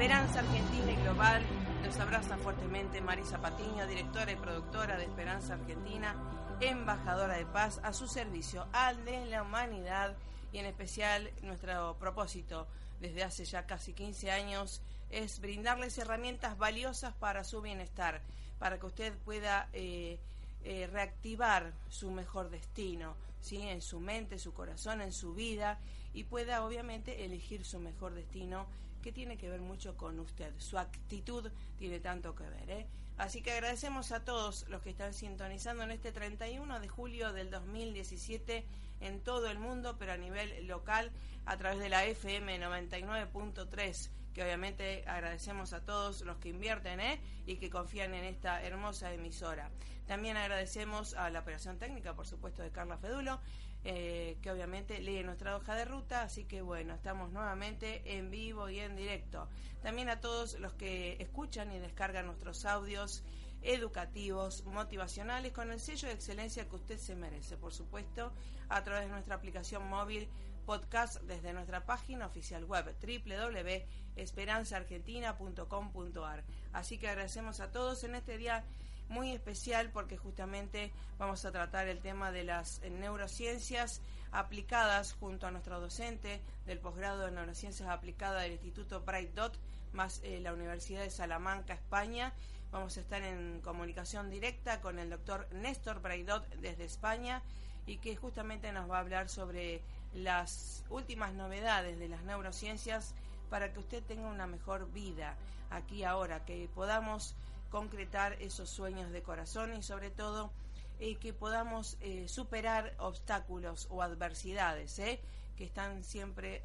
Esperanza Argentina y Global. Los abraza fuertemente Marisa Patiño, directora y productora de Esperanza Argentina, embajadora de paz a su servicio al de la humanidad y en especial nuestro propósito desde hace ya casi 15 años es brindarles herramientas valiosas para su bienestar, para que usted pueda eh, eh, reactivar su mejor destino, ¿sí? en su mente, su corazón, en su vida y pueda obviamente elegir su mejor destino que tiene que ver mucho con usted. Su actitud tiene tanto que ver. ¿eh? Así que agradecemos a todos los que están sintonizando en este 31 de julio del 2017 en todo el mundo, pero a nivel local a través de la FM 99.3 que obviamente agradecemos a todos los que invierten ¿eh? y que confían en esta hermosa emisora. También agradecemos a la operación técnica, por supuesto, de Carla Fedulo, eh, que obviamente lee nuestra hoja de ruta, así que bueno, estamos nuevamente en vivo y en directo. También a todos los que escuchan y descargan nuestros audios educativos, motivacionales, con el sello de excelencia que usted se merece, por supuesto, a través de nuestra aplicación móvil podcast desde nuestra página oficial web www.esperanzaargentina.com.ar. Así que agradecemos a todos en este día muy especial porque justamente vamos a tratar el tema de las eh, neurociencias aplicadas junto a nuestro docente del posgrado de neurociencias aplicadas del Instituto Bright Dot más eh, la Universidad de Salamanca, España. Vamos a estar en comunicación directa con el doctor Néstor Braidot desde España y que justamente nos va a hablar sobre las últimas novedades de las neurociencias para que usted tenga una mejor vida aquí ahora, que podamos concretar esos sueños de corazón y sobre todo eh, que podamos eh, superar obstáculos o adversidades ¿eh? que están siempre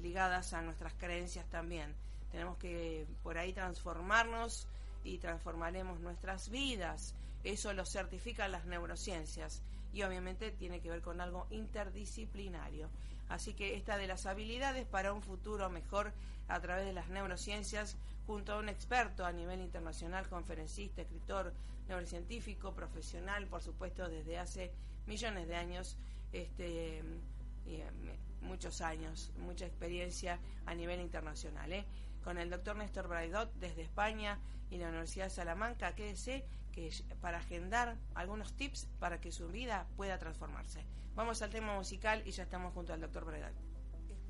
ligadas a nuestras creencias también. Tenemos que por ahí transformarnos y transformaremos nuestras vidas. Eso lo certifican las neurociencias y obviamente tiene que ver con algo interdisciplinario. Así que esta de las habilidades para un futuro mejor a través de las neurociencias, junto a un experto a nivel internacional, conferencista, escritor, neurocientífico, profesional, por supuesto, desde hace millones de años, este, eh, muchos años, mucha experiencia a nivel internacional. ¿eh? Con el doctor Néstor Braidot desde España y la Universidad de Salamanca, quédese que para agendar algunos tips para que su vida pueda transformarse. Vamos al tema musical y ya estamos junto al doctor Braidot.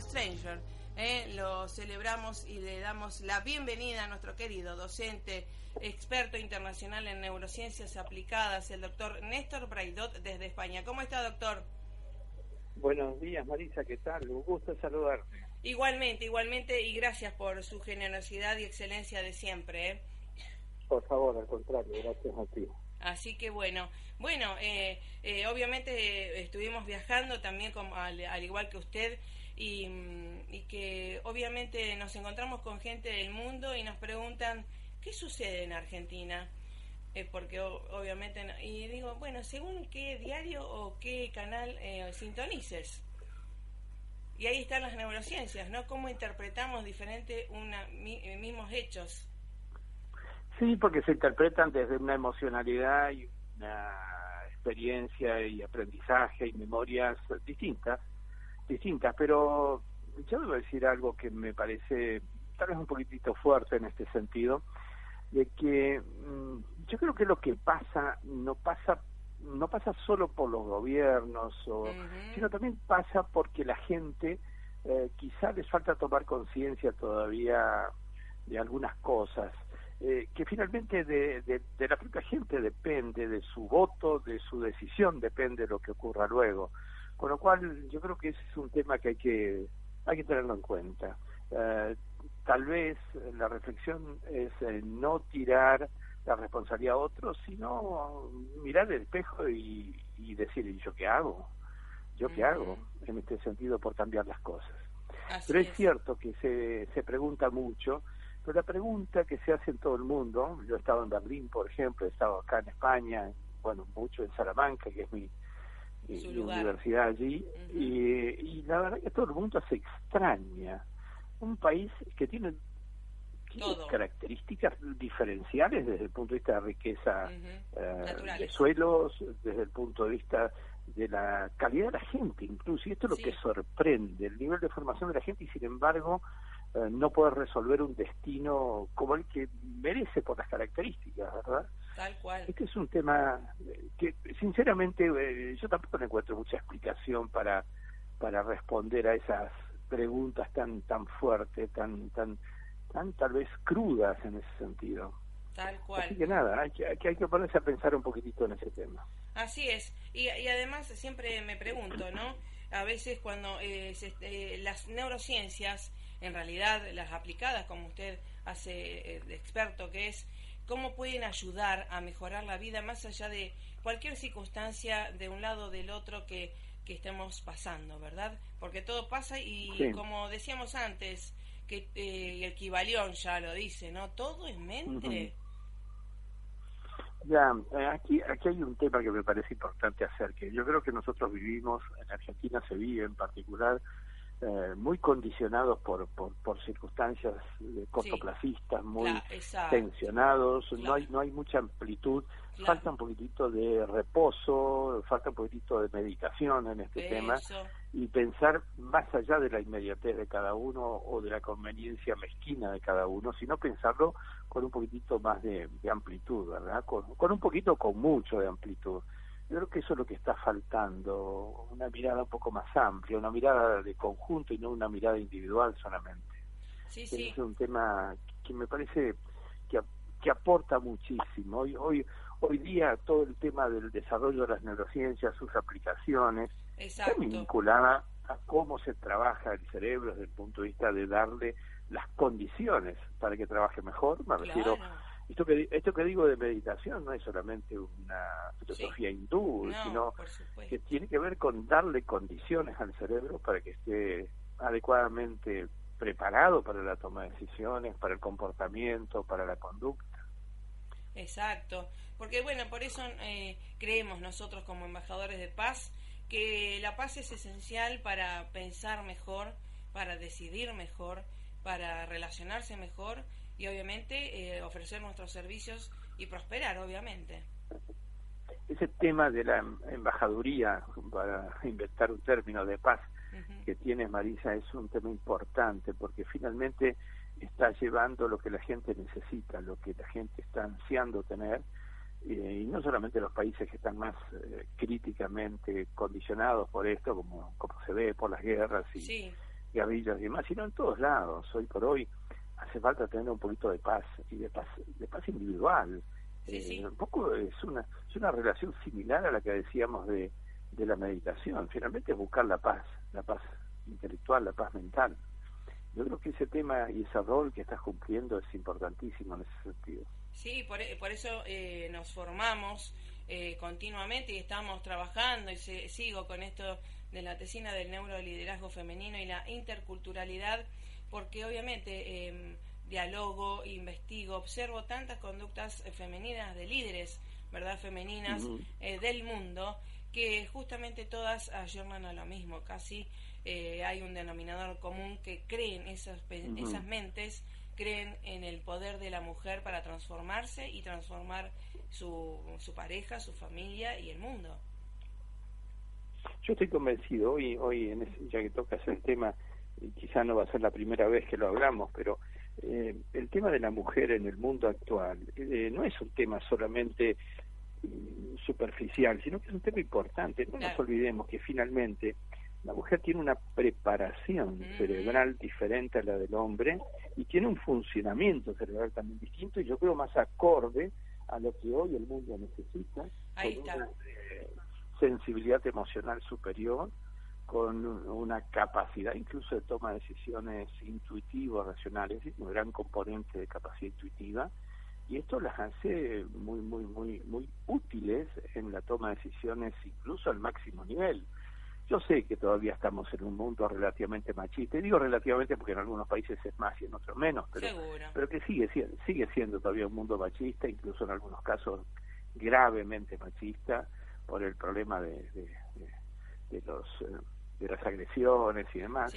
Stranger, eh, lo celebramos y le damos la bienvenida a nuestro querido docente, experto internacional en neurociencias aplicadas, el doctor Néstor Braidot desde España. ¿Cómo está, doctor? Buenos días, Marisa, ¿qué tal? Un gusto saludarte. Igualmente, igualmente, y gracias por su generosidad y excelencia de siempre. ¿eh? Por favor, al contrario, gracias a ti. Así que bueno, bueno, eh, eh, obviamente eh, estuvimos viajando también como, al, al igual que usted y, mm, y que obviamente nos encontramos con gente del mundo y nos preguntan qué sucede en Argentina. Eh, porque obviamente, no- y digo, bueno, según qué diario o qué canal eh, sintonices. Y ahí están las neurociencias, ¿no? Cómo interpretamos diferente una, mi- eh, mismos hechos. Sí, porque se interpretan desde una emocionalidad y una experiencia y aprendizaje y memorias distintas, distintas, pero yo debo decir algo que me parece tal vez un poquitito fuerte en este sentido, de que mm, yo creo que lo que pasa no pasa no pasa solo por los gobiernos o sino también pasa porque la gente eh, quizá les falta tomar conciencia todavía de algunas cosas eh, que finalmente de, de, de la propia gente depende de su voto de su decisión depende lo que ocurra luego con lo cual yo creo que ese es un tema que hay que hay que tenerlo en cuenta Eh, tal vez la reflexión es eh, no tirar la responsabilidad a otros, sino mirar el espejo y, y decir, ¿y yo qué hago? ¿Yo qué hago en este sentido por cambiar las cosas? Así Pero es cierto que se, se pregunta mucho, pero la pregunta que se hace en todo el mundo, yo he estado en Berlín, por ejemplo, he estado acá en España, bueno, mucho en Salamanca, que es mi, mi- Su lugar. universidad allí, y, y la verdad que todo el mundo se extraña. Un país que tiene, características diferenciales desde el punto de vista de riqueza Ujú. eh, de suelos, desde el punto de vista de la calidad de la gente incluso, y esto es lo Sí. que sorprende, el nivel de formación de la gente y sin embargo eh, no poder resolver un destino como el que merece por las características, ¿verdad? Tal cual. Este es un tema eh, que sinceramente eh, yo tampoco le encuentro mucha explicación para para responder a esas preguntas tan tan fuertes, tan tan tan tal vez crudas en ese sentido. Tal cual. Así que nada, hay que, hay que hay que ponerse a pensar un poquitito en ese tema. Así es. Y, y además siempre me pregunto, ¿no? A veces cuando eh, se- eh, las neurociencias, en realidad las aplicadas, como usted hace eh, de experto que es, ¿cómo pueden ayudar a mejorar la vida más allá de cualquier circunstancia de un lado o del otro que, que estemos pasando, ¿verdad? Porque todo pasa y Sí. como decíamos antes, que eh, el Kibalión ya lo dice, ¿no? Todo es mente. Ya, eh, aquí, aquí hay un tema que me parece importante hacer, que yo creo que nosotros vivimos, en Argentina se vive en particular, eh, muy condicionados por, por, por circunstancias eh, cortoplacistas, muy Cla- exacto. tensionados, no hay no hay mucha amplitud, Claro. falta un poquitito de reposo, falta un poquitito de meditación en este tema y pensar más allá de la inmediatez de cada uno o de la conveniencia mezquina de cada uno, sino pensarlo con un poquitito más de, de amplitud, ¿verdad? Con, con un poquito, con mucho de amplitud. Yo creo que eso es lo que está faltando, una mirada un poco más amplia, una mirada de conjunto y no una mirada individual solamente. Sí, sí. es un tema que me parece que, que aporta muchísimo. Hoy, hoy, hoy día todo el tema del desarrollo de las neurociencias, sus aplicaciones, está vinculada a cómo se trabaja el cerebro desde el punto de vista de darle las condiciones para que trabaje mejor. Me refiero, Claro. Esto que, esto que digo de meditación no es solamente una filosofía hindú, No, sino que tiene que ver con darle condiciones al cerebro para que esté adecuadamente preparado para la toma de decisiones, para el comportamiento, para la conducta. Exacto. Porque bueno, por eso eh, creemos nosotros como embajadores de paz que la paz es esencial para pensar mejor, para decidir mejor, para relacionarse mejor y obviamente eh, ofrecer nuestros servicios y prosperar, obviamente. Ese tema de la embajaduría, para inventar un término de paz, que tienes, Marisa, es un tema importante, porque finalmente está llevando lo que la gente necesita, lo que la gente está ansiando tener, y no solamente los países que están más eh, críticamente condicionados por esto, como, como se ve por las guerras y guerrillas y demás, sino en todos lados. Hoy por hoy hace falta tener un poquito de paz y de paz, de paz individual. Eh, un poco es una, es una relación similar a la que decíamos de, de la meditación. Finalmente es buscar la paz, la paz intelectual, la paz mental. Yo creo que ese tema y ese rol que estás cumpliendo es importantísimo en ese sentido. Sí, por, por eso eh, nos formamos eh, continuamente y estamos trabajando y sigo con esto de la tesina del neuroliderazgo femenino y la interculturalidad, porque obviamente eh, dialogo, investigo, observo tantas conductas femeninas de líderes, ¿verdad? Femeninas eh, del mundo, que justamente todas ayornan a lo mismo, casi hay un denominador común que creen esas, esas mentes creen en el poder de la mujer para transformarse y transformar su, su pareja, su familia y el mundo. Yo estoy convencido, hoy, hoy en ya que tocas el tema, quizá no va a ser la primera vez que lo hablamos, pero eh, el tema de la mujer en el mundo actual eh, no es un tema solamente mm, superficial, sino que es un tema importante. No nos olvidemos que finalmente la mujer tiene una preparación cerebral diferente a la del hombre y tiene un funcionamiento cerebral también distinto y yo creo más acorde a lo que hoy el mundo necesita, con una eh, sensibilidad emocional superior, con una capacidad incluso de toma de decisiones intuitivas, racionales, un gran componente de capacidad intuitiva, y esto las hace muy, muy, muy, muy útiles en la toma de decisiones incluso al máximo nivel. Yo sé que todavía estamos en un mundo relativamente machista, y digo relativamente porque en algunos países es más y en otros menos, pero, pero que sigue, sigue siendo todavía un mundo machista, incluso en algunos casos gravemente machista, por el problema de, de, los eh, de las agresiones y demás.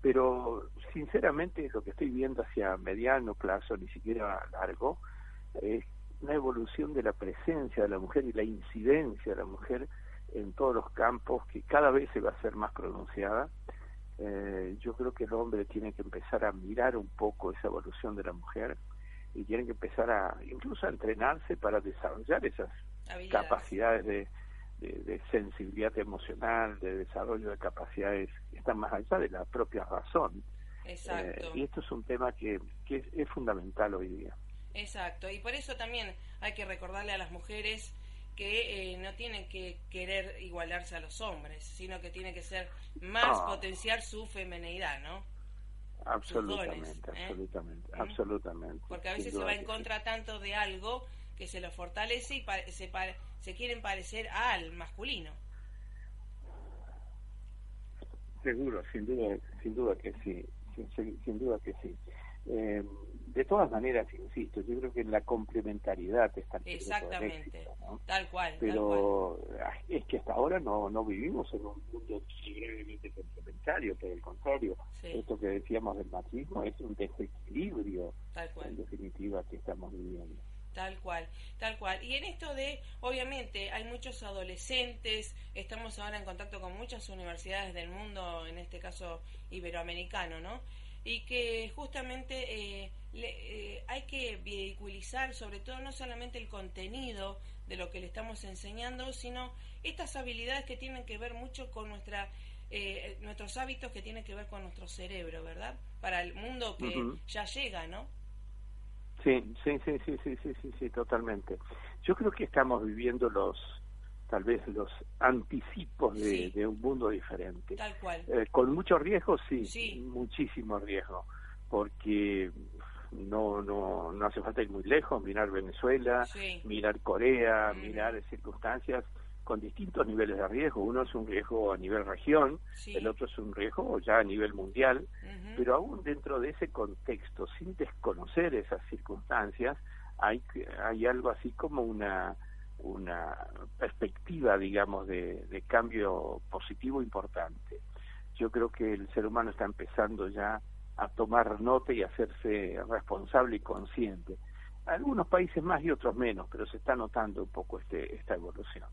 Pero sinceramente lo que estoy viendo hacia mediano plazo, ni siquiera largo, es una evolución de la presencia de la mujer y la incidencia de la mujer en todos los campos que cada vez se va a hacer más pronunciada. Eh, yo creo que el hombre tiene que empezar a mirar un poco esa evolución de la mujer y tiene que empezar a incluso a entrenarse para desarrollar esas capacidades de, de, sensibilidad emocional, de desarrollo de capacidades que están más allá de la propia razón. Exacto. Eh, y esto es un tema que, que es fundamental hoy día. Exacto, y por eso también hay que recordarle a las mujeres que eh, no tienen que querer igualarse a los hombres, sino que tiene que ser más potenciar su feminidad, ¿no? Absolutamente, ¿eh? absolutamente, absolutamente. Porque a veces se va en contra tanto de algo que se lo fortalece y se, se quieren parecer al masculino. Seguro, sin duda, sin duda que sí, sin, duda que sí. Eh, de todas maneras, insisto, yo creo que en la complementariedad está Exactamente, tal cual. Pero es que hasta ahora no, no vivimos en un mundo increíblemente complementario, por el contrario, esto que decíamos del machismo es un desequilibrio, en definitiva, que estamos viviendo. Tal cual, tal cual. Y en esto de, obviamente, hay muchos adolescentes, estamos ahora en contacto con muchas universidades del mundo, en este caso iberoamericano, ¿no? y que justamente eh, eh, hay que vehiculizar sobre todo no solamente el contenido de lo que le estamos enseñando, sino estas habilidades que tienen que ver mucho con nuestra eh, nuestros hábitos que tienen que ver con nuestro cerebro, ¿verdad? Para el mundo que ya llega, ¿no? Sí, sí, sí, sí, sí, sí, sí, sí, totalmente. Yo creo que estamos viviendo los tal vez los anticipos de, un mundo diferente. Tal cual. Eh, con mucho riesgo, sí, muchísimo riesgo, porque no, no, no hace falta ir muy lejos, mirar Venezuela, mirar Corea, mirar circunstancias con distintos niveles de riesgo. Uno es un riesgo a nivel región, el otro es un riesgo ya a nivel mundial, pero aún dentro de ese contexto, sin desconocer esas circunstancias, hay, hay algo así como una una perspectiva, digamos, de, cambio positivo importante. Yo creo que el ser humano está empezando ya a tomar nota y a hacerse responsable y consciente. Algunos países más y otros menos, pero se está notando un poco este, esta evolución.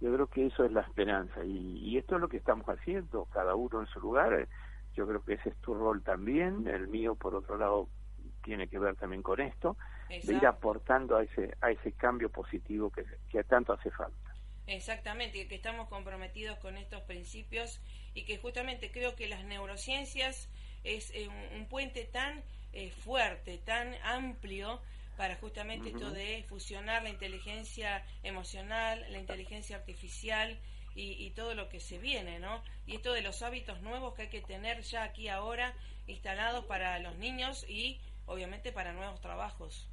Yo creo que eso es la esperanza y, esto es lo que estamos haciendo, cada uno en su lugar. Yo creo que ese es tu rol también, el mío por otro lado tiene que ver también con esto, de ir aportando a ese, a ese cambio positivo que, que tanto hace falta. Exactamente, que estamos comprometidos con estos principios y que justamente creo que las neurociencias es eh, un, puente tan eh, fuerte, tan amplio para justamente esto de fusionar la inteligencia emocional, la inteligencia artificial y, todo lo que se viene, ¿no? Y esto de los hábitos nuevos que hay que tener ya aquí ahora instalados para los niños y obviamente para nuevos trabajos.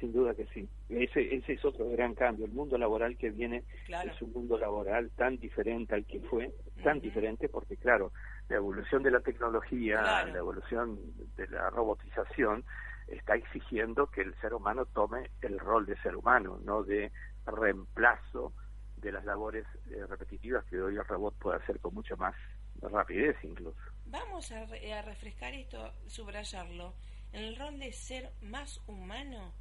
Sin duda que sí. Ese, ese es otro gran cambio. El mundo laboral que viene es un mundo laboral tan diferente al que fue, tan diferente porque, claro, la evolución de la tecnología, la evolución de la robotización, está exigiendo que el ser humano tome el rol de ser humano, no de reemplazo de las labores eh, repetitivas que hoy el robot puede hacer con mucha más rapidez incluso. Vamos a, a refrescar esto, subrayarlo. En el rol de ser más humano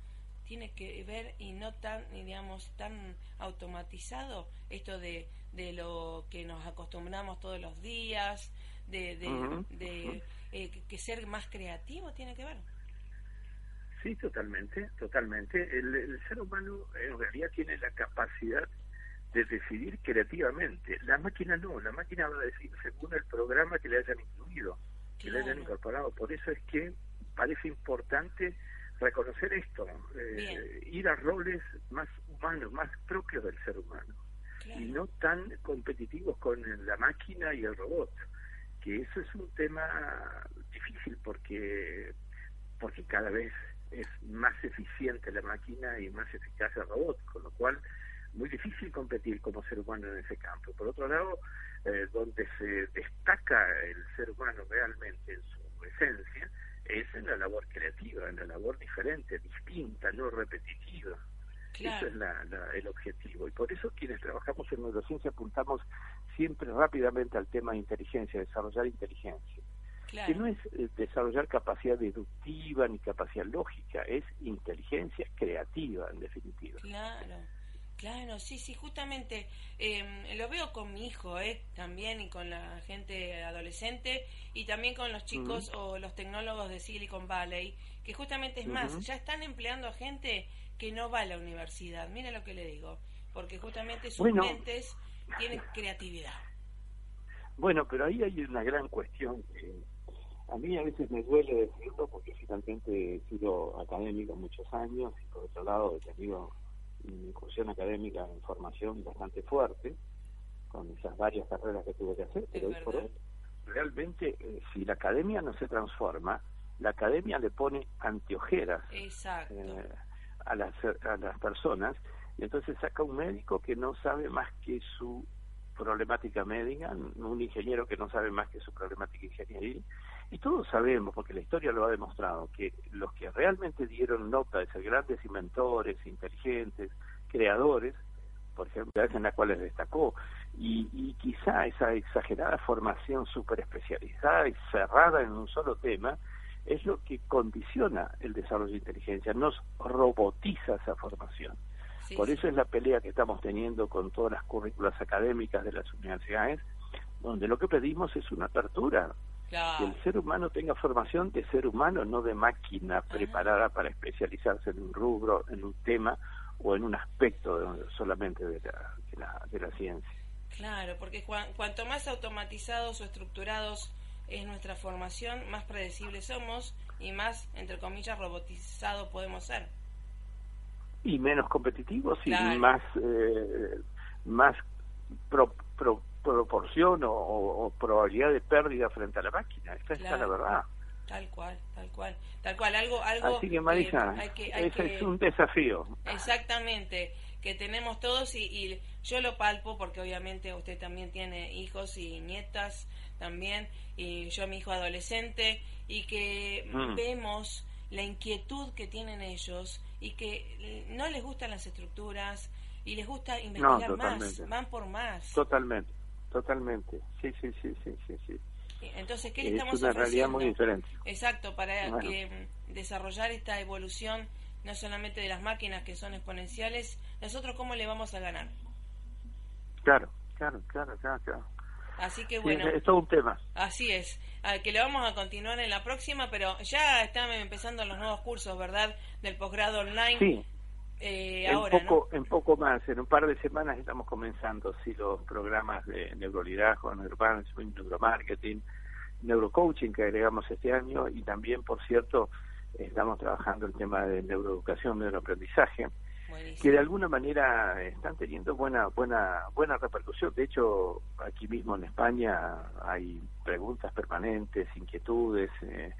tiene que ver y no tan, digamos, tan automatizado esto de, de lo que nos acostumbramos todos los días, de, de, eh, que ser más creativo tiene que ver. Sí, totalmente, totalmente. El, ser humano en realidad tiene la capacidad de decidir creativamente. La máquina no, la máquina va a decir según el programa que le hayan incluido, que le hayan incorporado. Por eso es que parece importante reconocer esto, eh, ir a roles más humanos, más propios del ser humano, y no tan competitivos con la máquina y el robot, que eso es un tema difícil porque porque cada vez es más eficiente la máquina y más eficaz el robot, con lo cual muy difícil competir como ser humano en ese campo. Por otro lado, eh, donde se destaca el ser humano realmente en su esencia es en la labor creativa, en la labor diferente, distinta, no repetitiva. Eso es el objetivo. Y por eso quienes trabajamos en neurociencia apuntamos siempre rápidamente al tema de inteligencia, desarrollar inteligencia que no es eh, desarrollar capacidad deductiva ni capacidad lógica, es inteligencia creativa en definitiva. Claro. Claro, sí, sí, justamente em, lo veo con mi hijo eh, también y con la gente adolescente y también con los chicos o los tecnólogos de Silicon Valley, que justamente es más, ya están empleando a gente que no va a la universidad, mira lo que le digo, porque justamente sus mentes tienen creatividad. Bueno, pero ahí hay una gran cuestión que a mí a veces me duele decirlo porque finalmente he sido académico muchos años y por otro lado he tenido una incursión académica en formación bastante fuerte con esas varias carreras que tuve que hacer, pero hoy por hoy realmente eh, si la academia no se transforma, la academia le pone anteojeras eh, a, las, a las personas y entonces saca un médico que no sabe más que su problemática médica, un ingeniero que no sabe más que su problemática ingenieril, y todos sabemos, porque la historia lo ha demostrado, que los que realmente dieron nota de ser grandes inventores, inteligentes, creadores, por ejemplo, en las cuales destacó, y, y quizá esa exagerada formación súper especializada y cerrada en un solo tema, es lo que condiciona el desarrollo de inteligencia, nos robotiza esa formación. Por eso es la pelea que estamos teniendo con todas las currículas académicas de las universidades, donde lo que pedimos es una apertura. Que el ser humano tenga formación de ser humano, no de máquina preparada para especializarse en un rubro, en un tema o en un aspecto solamente de la, de, la, ciencia. Claro, porque cuanto más automatizados o estructurados es nuestra formación, más predecibles somos y más, entre comillas, robotizados podemos ser. Y menos competitivos y más eh, más proporción o, probabilidad de pérdida frente a la máquina. Esta es la verdad. tal cual tal cual tal cual. Algo algo así que Marisa ese es un desafío. Exactamente que tenemos todos y, yo lo palpo porque obviamente usted también tiene hijos y nietas también y yo mi hijo adolescente y que mm. vemos la inquietud que tienen ellos y que no les gustan las estructuras y les gusta investigar más, van por más. Totalmente, totalmente. Sí, sí, sí, sí, sí. sí. Entonces, ¿qué le estamos es una realidad muy diferente. Exacto, para que mm, desarrollar esta evolución no solamente de las máquinas que son exponenciales, nosotros cómo le vamos a ganar. Claro, claro, claro, claro. Así que bueno. es todo un tema. Así es. Ah, que lo vamos a continuar en la próxima, pero ya están empezando los nuevos cursos, ¿verdad? Del posgrado online. Sí. En, poco, en poco más, en un par de semanas estamos comenzando sí, los programas de neuroliderazgo, neuromanagement, neuromarketing, neurocoaching que agregamos este año y también, por cierto, estamos trabajando el tema de neuroeducación, neuroaprendizaje que de alguna manera están teniendo buena buena buena repercusión. De hecho, aquí mismo en España hay preguntas permanentes, inquietudes. Eh,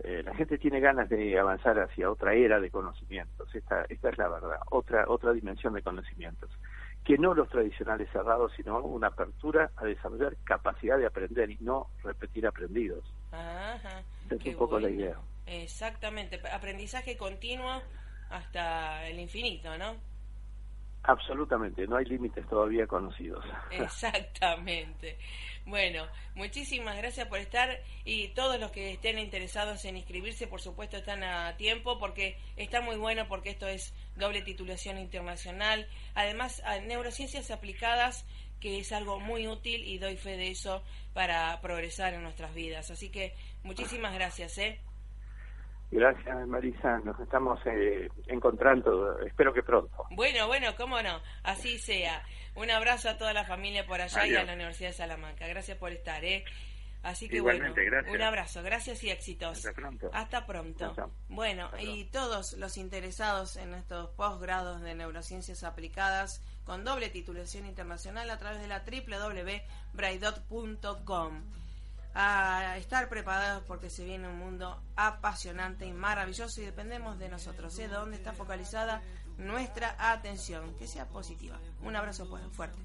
eh, la gente tiene ganas de avanzar hacia otra era de conocimientos. Esta esta es la verdad. Otra otra dimensión de conocimientos que no los tradicionales cerrados, sino una apertura a desarrollar capacidad de aprender y no repetir aprendidos. Ajá, es un poco la idea. Exactamente, aprendizaje continuo hasta el infinito, ¿no? Absolutamente, no hay límites todavía conocidos. Exactamente. Bueno, muchísimas gracias por estar y todos los que estén interesados en inscribirse, por supuesto, están a tiempo porque está muy bueno porque esto es doble titulación internacional. Además, a neurociencias aplicadas, que es algo muy útil y doy fe de eso para progresar en nuestras vidas. Así que muchísimas gracias, ¿eh? Gracias, Marisa. Nos estamos eh, encontrando, espero que pronto. Bueno, bueno, cómo no, así sea. Un abrazo a toda la familia por allá y a la Universidad de Salamanca. Gracias por estar, ¿eh? Así que bueno, un abrazo, gracias y éxitos. Hasta pronto. Hasta pronto. Bueno, y todos los interesados en estos posgrados de neurociencias aplicadas con doble titulación internacional a través de la www.braidot.com a estar preparados porque se viene un mundo apasionante y maravilloso y dependemos de nosotros, ¿eh? de dónde está focalizada nuestra atención, que sea positiva. Un abrazo fuerte.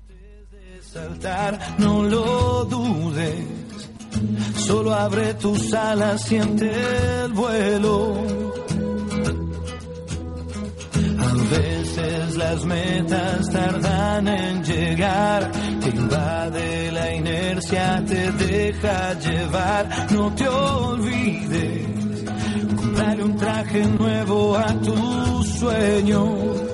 Veces las metas tardan en llegar, te invade la inercia, te deja llevar, no te olvides, comprar un traje nuevo a tus sueños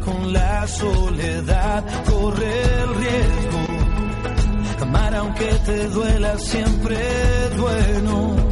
con la soledad, corre el riesgo. Amar aunque te duela siempre es bueno